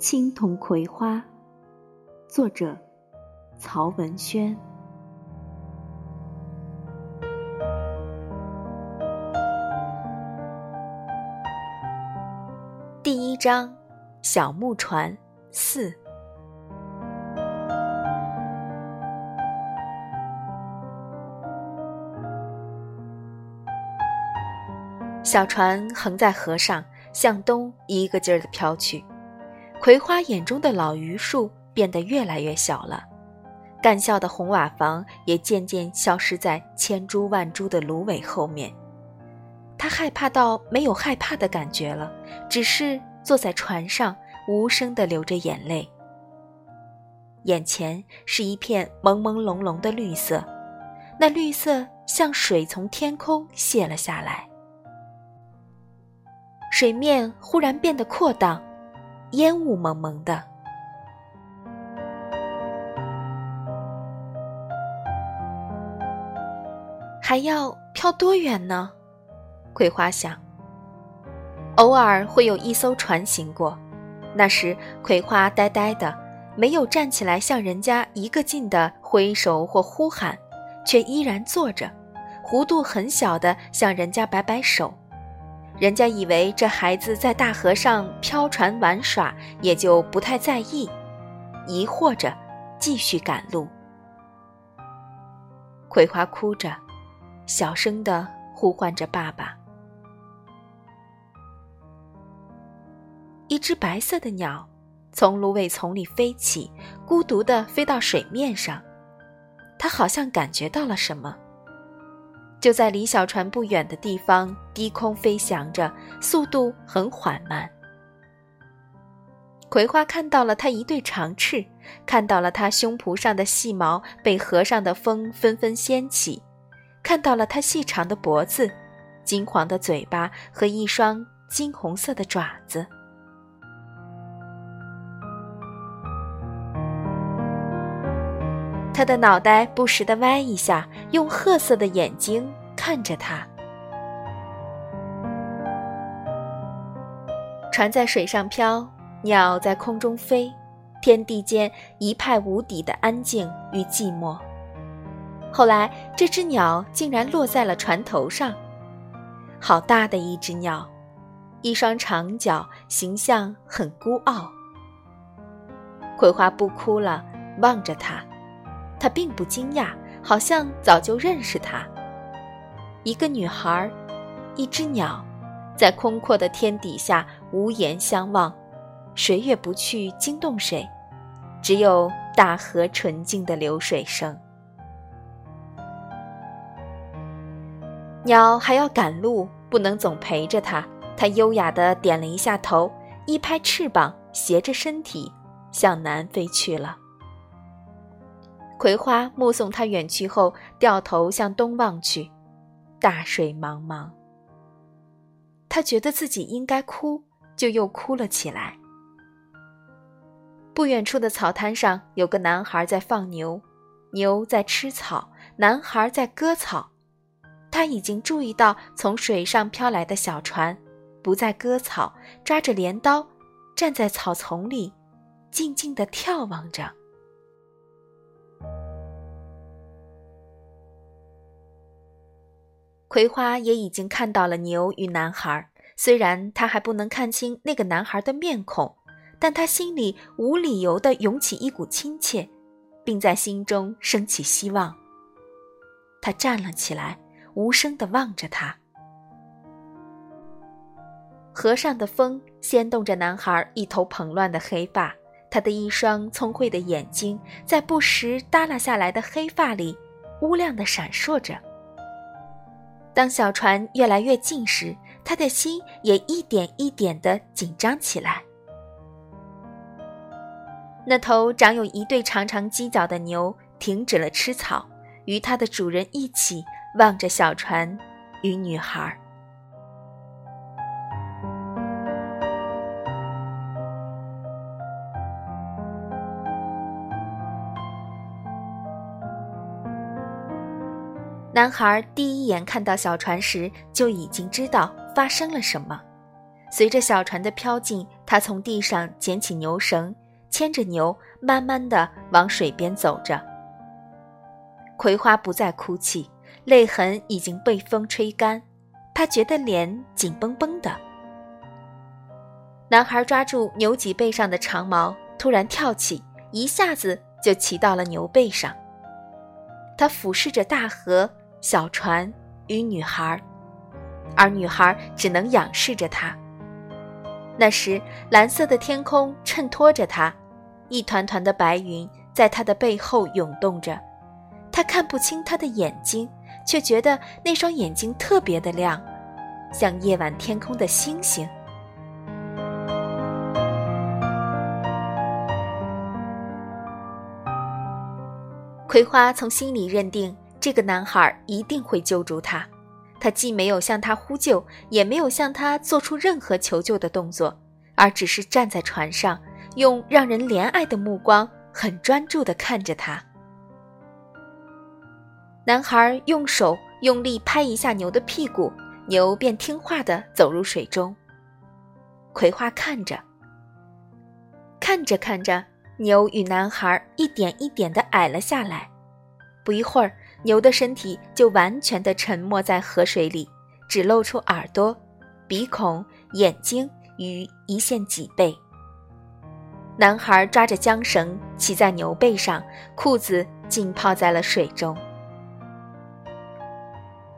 青铜葵花，作者曹文轩。第一章：小木船四。小船横在河上，向东一个劲儿的飘去。葵花眼中的老榆树变得越来越小了，干校的红瓦房也渐渐消失在千株万株的芦苇后面。他害怕到没有害怕的感觉了，只是坐在船上，无声地流着眼泪。眼前是一片朦朦胧胧的绿色，那绿色像水从天空泻了下来，水面忽然变得阔荡。烟雾蒙蒙的，还要飘多远呢？葵花想。偶尔会有一艘船行过，那时葵花呆呆的，没有站起来向人家一个劲的挥手或呼喊，却依然坐着，弧度很小的向人家摆摆手。人家以为这孩子在大河上飘船玩耍，也就不太在意，疑惑着，继续赶路。葵花哭着，小声的呼唤着爸爸。一只白色的鸟从芦苇丛里飞起，孤独的飞到水面上，它好像感觉到了什么。就在离小船不远的地方，低空飞翔着，速度很缓慢。葵花看到了它一对长翅，看到了它胸脯上的细毛被河上的风纷纷掀起，看到了它细长的脖子、金黄的嘴巴和一双金红色的爪子。他的脑袋不时地歪一下，用褐色的眼睛看着他。船在水上飘，鸟在空中飞，天地间一派无底的安静与寂寞。后来，这只鸟竟然落在了船头上，好大的一只鸟，一双长脚，形象很孤傲。葵花不哭了，望着它。他并不惊讶，好像早就认识他。一个女孩，一只鸟，在空阔的天底下无言相望，谁也不去惊动谁，只有大河纯净的流水声。鸟还要赶路，不能总陪着它。它优雅地点了一下头，一拍翅膀，斜着身体向南飞去了。葵花目送他远去后，掉头向东望去，大水茫茫。他觉得自己应该哭，就又哭了起来。不远处的草滩上，有个男孩在放牛，牛在吃草，男孩在割草。他已经注意到从水上飘来的小船，不再割草，抓着镰刀，站在草丛里，静静地眺望着。葵花也已经看到了牛与男孩，虽然他还不能看清那个男孩的面孔，但他心里无理由地涌起一股亲切，并在心中升起希望。他站了起来，无声地望着他。河上的风掀动着男孩一头蓬乱的黑发，他的一双聪慧的眼睛在不时耷拉下来的黑发里，乌亮地闪烁着。当小船越来越近时，他的心也一点一点的紧张起来。那头长有一对长长犄角的牛停止了吃草，与它的主人一起望着小船与女孩。男孩第一眼看到小船时，就已经知道发生了什么。随着小船的飘近，他从地上捡起牛绳，牵着牛，慢慢的往水边走着。葵花不再哭泣，泪痕已经被风吹干，他觉得脸紧绷绷的。男孩抓住牛脊背上的长毛，突然跳起，一下子就骑到了牛背上。他俯视着大河、小船与女孩，而女孩只能仰视着他。那时，蓝色的天空衬托着他，一团团的白云在他的背后涌动着。他看不清他的眼睛，却觉得那双眼睛特别的亮，像夜晚天空的星星。葵花从心里认定，这个男孩一定会救助他。他既没有向他呼救，也没有向他做出任何求救的动作，而只是站在船上，用让人怜爱的目光，很专注地看着他。男孩用手用力拍一下牛的屁股，牛便听话地走入水中。葵花看着，看着看着，牛与男孩一点一点地矮了下来。不一会儿。牛的身体就完全的沉没在河水里，只露出耳朵、鼻孔、眼睛与一线脊背。男孩抓着缰绳骑在牛背上，裤子浸泡在了水中。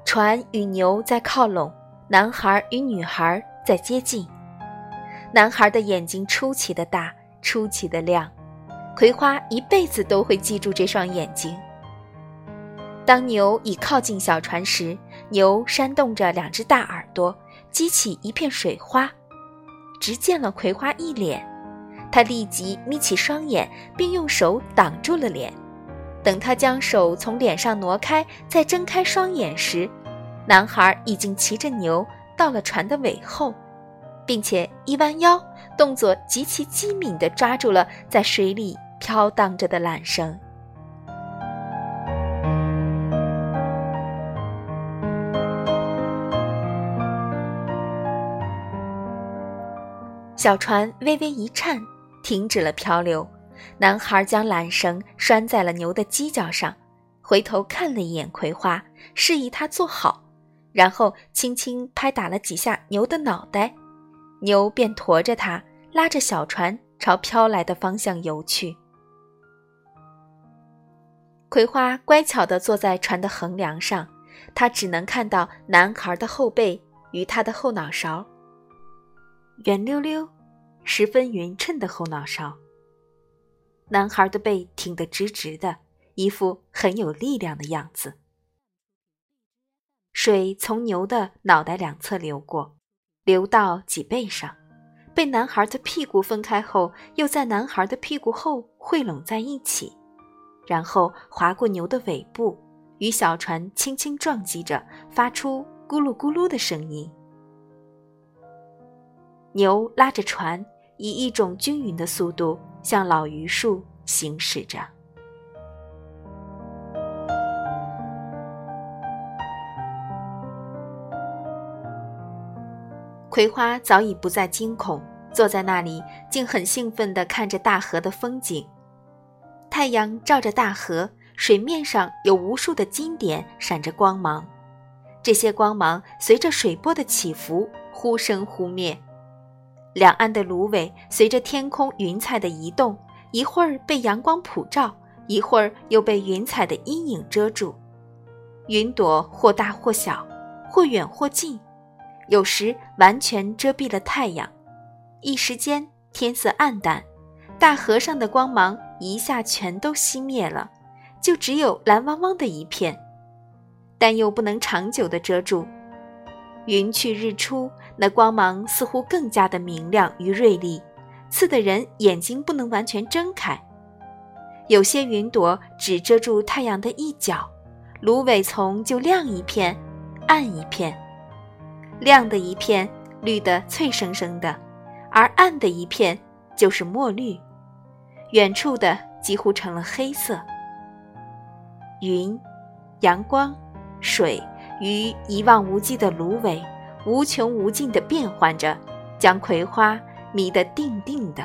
船与牛在靠拢，男孩与女孩在接近。男孩的眼睛出奇的大，出奇的亮，葵花一辈子都会记住这双眼睛。当牛已靠近小船时，牛扇动着两只大耳朵，激起一片水花，直溅了葵花一脸。他立即眯起双眼，并用手挡住了脸。等他将手从脸上挪开，再睁开双眼时，男孩已经骑着牛到了船的尾后，并且一弯腰，动作极其机敏地抓住了在水里飘荡着的缆绳。小船微微一颤，停止了漂流。男孩将缆绳拴在了牛的犄角上，回头看了一眼葵花，示意他坐好，然后轻轻拍打了几下牛的脑袋，牛便驮着他，拉着小船朝飘来的方向游去。葵花乖巧地坐在船的横梁上，他只能看到男孩的后背与他的后脑勺。圆溜溜、十分匀称的后脑勺。男孩的背挺得直直的，一副很有力量的样子。水从牛的脑袋两侧流过，流到脊背上，被男孩的屁股分开后，又在男孩的屁股后汇拢在一起，然后划过牛的尾部，与小船轻轻撞击着，发出咕噜咕噜的声音。牛拉着船，以一种均匀的速度向老榆树行驶着。葵花早已不再惊恐，坐在那里，竟很兴奋地看着大河的风景。太阳照着大河，水面上有无数的金点闪着光芒，这些光芒随着水波的起伏，忽生忽灭。两岸的芦苇随着天空云彩的移动，一会儿被阳光普照，一会儿又被云彩的阴影遮住。云朵或大或小，或远或近，有时完全遮蔽了太阳。一时间天色暗淡，大河上的光芒一下全都熄灭了，就只有蓝汪汪的一片，但又不能长久的遮住。云去日出。那光芒似乎更加的明亮与锐利，刺得人眼睛不能完全睁开。有些云朵只遮住太阳的一角，芦苇丛就亮一片，暗一片。亮的一片绿得翠生生的，而暗的一片就是墨绿，远处的几乎成了黑色。云、阳光、水与一望无际的芦苇。无穷无尽的变换着，将葵花迷得定定的。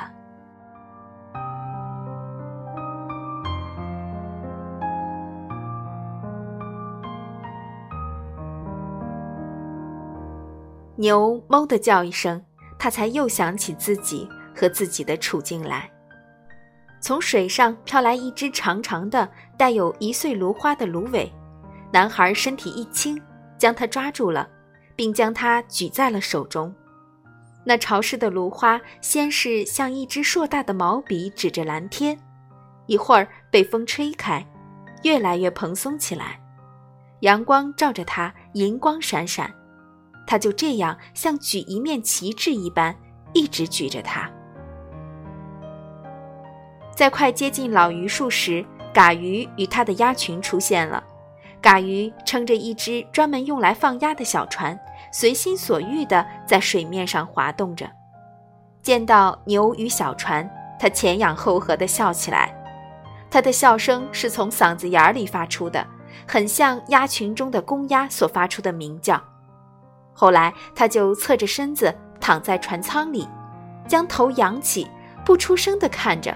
牛哞的叫一声，他才又想起自己和自己的处境来。从水上飘来一只长长的、带有一穗芦花的芦苇，男孩身体一轻，将它抓住了，并将它举在了手中。那潮湿的芦花先是像一支硕大的毛笔指着蓝天，一会儿被风吹开，越来越蓬松起来。阳光照着它，银光闪闪。它就这样像举一面旗帜一般，一直举着它。在快接近老榆树时，嘎鱼与它的鸭群出现了。嘎鱼撑着一只专门用来放鸭的小船，随心所欲地在水面上滑动着。见到牛与小船，他前仰后合地笑起来。他的笑声是从嗓子眼里发出的，很像鸭群中的公鸭所发出的鸣叫。后来，他就侧着身子躺在船舱里，将头仰起，不出声地看着。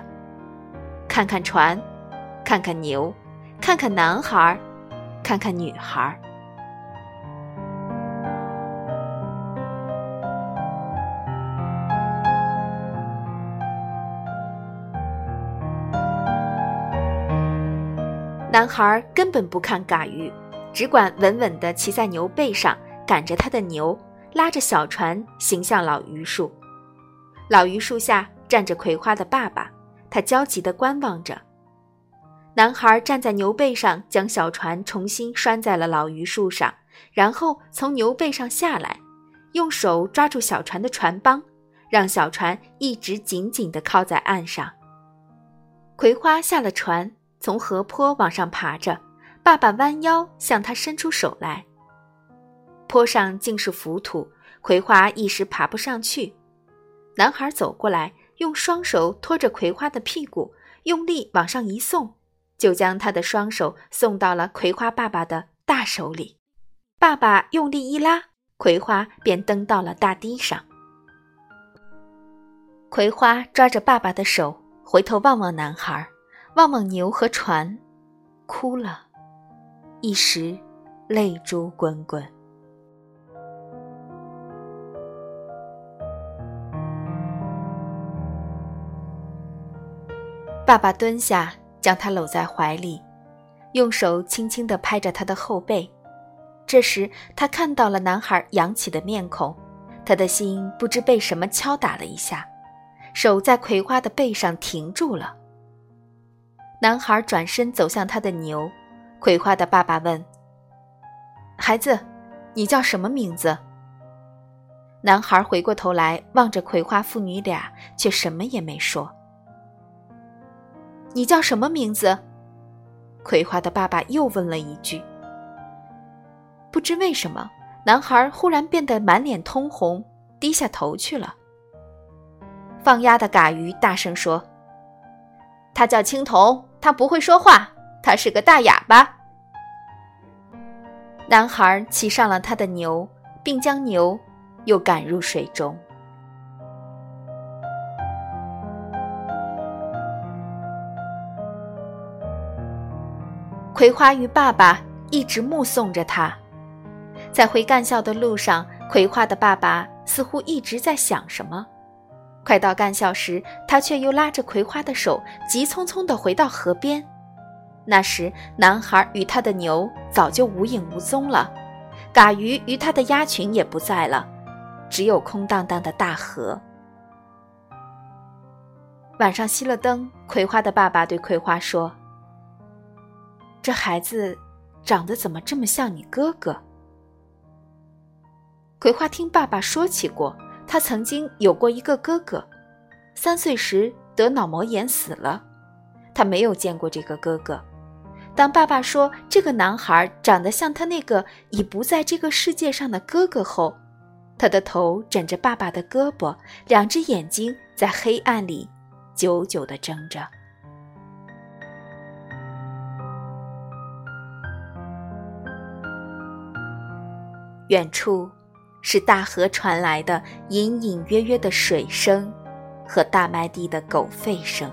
看看船，看看牛，看看男孩，看看女孩。男孩根本不看嘎鱼，只管稳稳地骑在牛背上，赶着他的牛，拉着小船行向老榆树。老榆树下站着葵花的爸爸。他焦急地观望着，男孩站在牛背上，将小船重新拴在了老榆树上，然后从牛背上下来，用手抓住小船的船帮，让小船一直紧紧地靠在岸上。葵花下了船，从河坡往上爬着，爸爸弯腰向他伸出手来。坡上尽是浮土，葵花一时爬不上去。男孩走过来。用双手托着葵花的屁股，用力往上一送，就将他的双手送到了葵花爸爸的大手里。爸爸用力一拉，葵花便蹬到了大堤上。葵花抓着爸爸的手，回头望望男孩，望望牛和船，哭了，一时泪珠滚滚。爸爸蹲下，将他搂在怀里，用手轻轻地拍着他的后背。这时，他看到了男孩扬起的面孔，他的心不知被什么敲打了一下，手在葵花的背上停住了。男孩转身走向他的牛，葵花的爸爸问：“孩子，你叫什么名字？”男孩回过头来望着葵花父女俩，却什么也没说。你叫什么名字？葵花的爸爸又问了一句。不知为什么，男孩忽然变得满脸通红，低下头去了。放鸭的嘎鱼大声说：“他叫青铜，他不会说话，他是个大哑巴。”男孩骑上了他的牛，并将牛又赶入水中。葵花与爸爸一直目送着他，在回干校的路上，葵花的爸爸似乎一直在想什么。快到干校时，他却又拉着葵花的手，急匆匆地回到河边。那时，男孩与他的牛早就无影无踪了，嘎鱼与他的鸭群也不在了，只有空荡荡的大河。晚上熄了灯，葵花的爸爸对葵花说。这孩子长得怎么这么像你哥哥？葵花听爸爸说起过，他曾经有过一个哥哥，三岁时得脑膜炎死了。他没有见过这个哥哥。当爸爸说这个男孩长得像他那个已不在这个世界上的哥哥后，他的头枕着爸爸的胳膊，两只眼睛在黑暗里久久地睁着。远处，是大河传来的隐隐约约的水声和大麦地的狗吠声。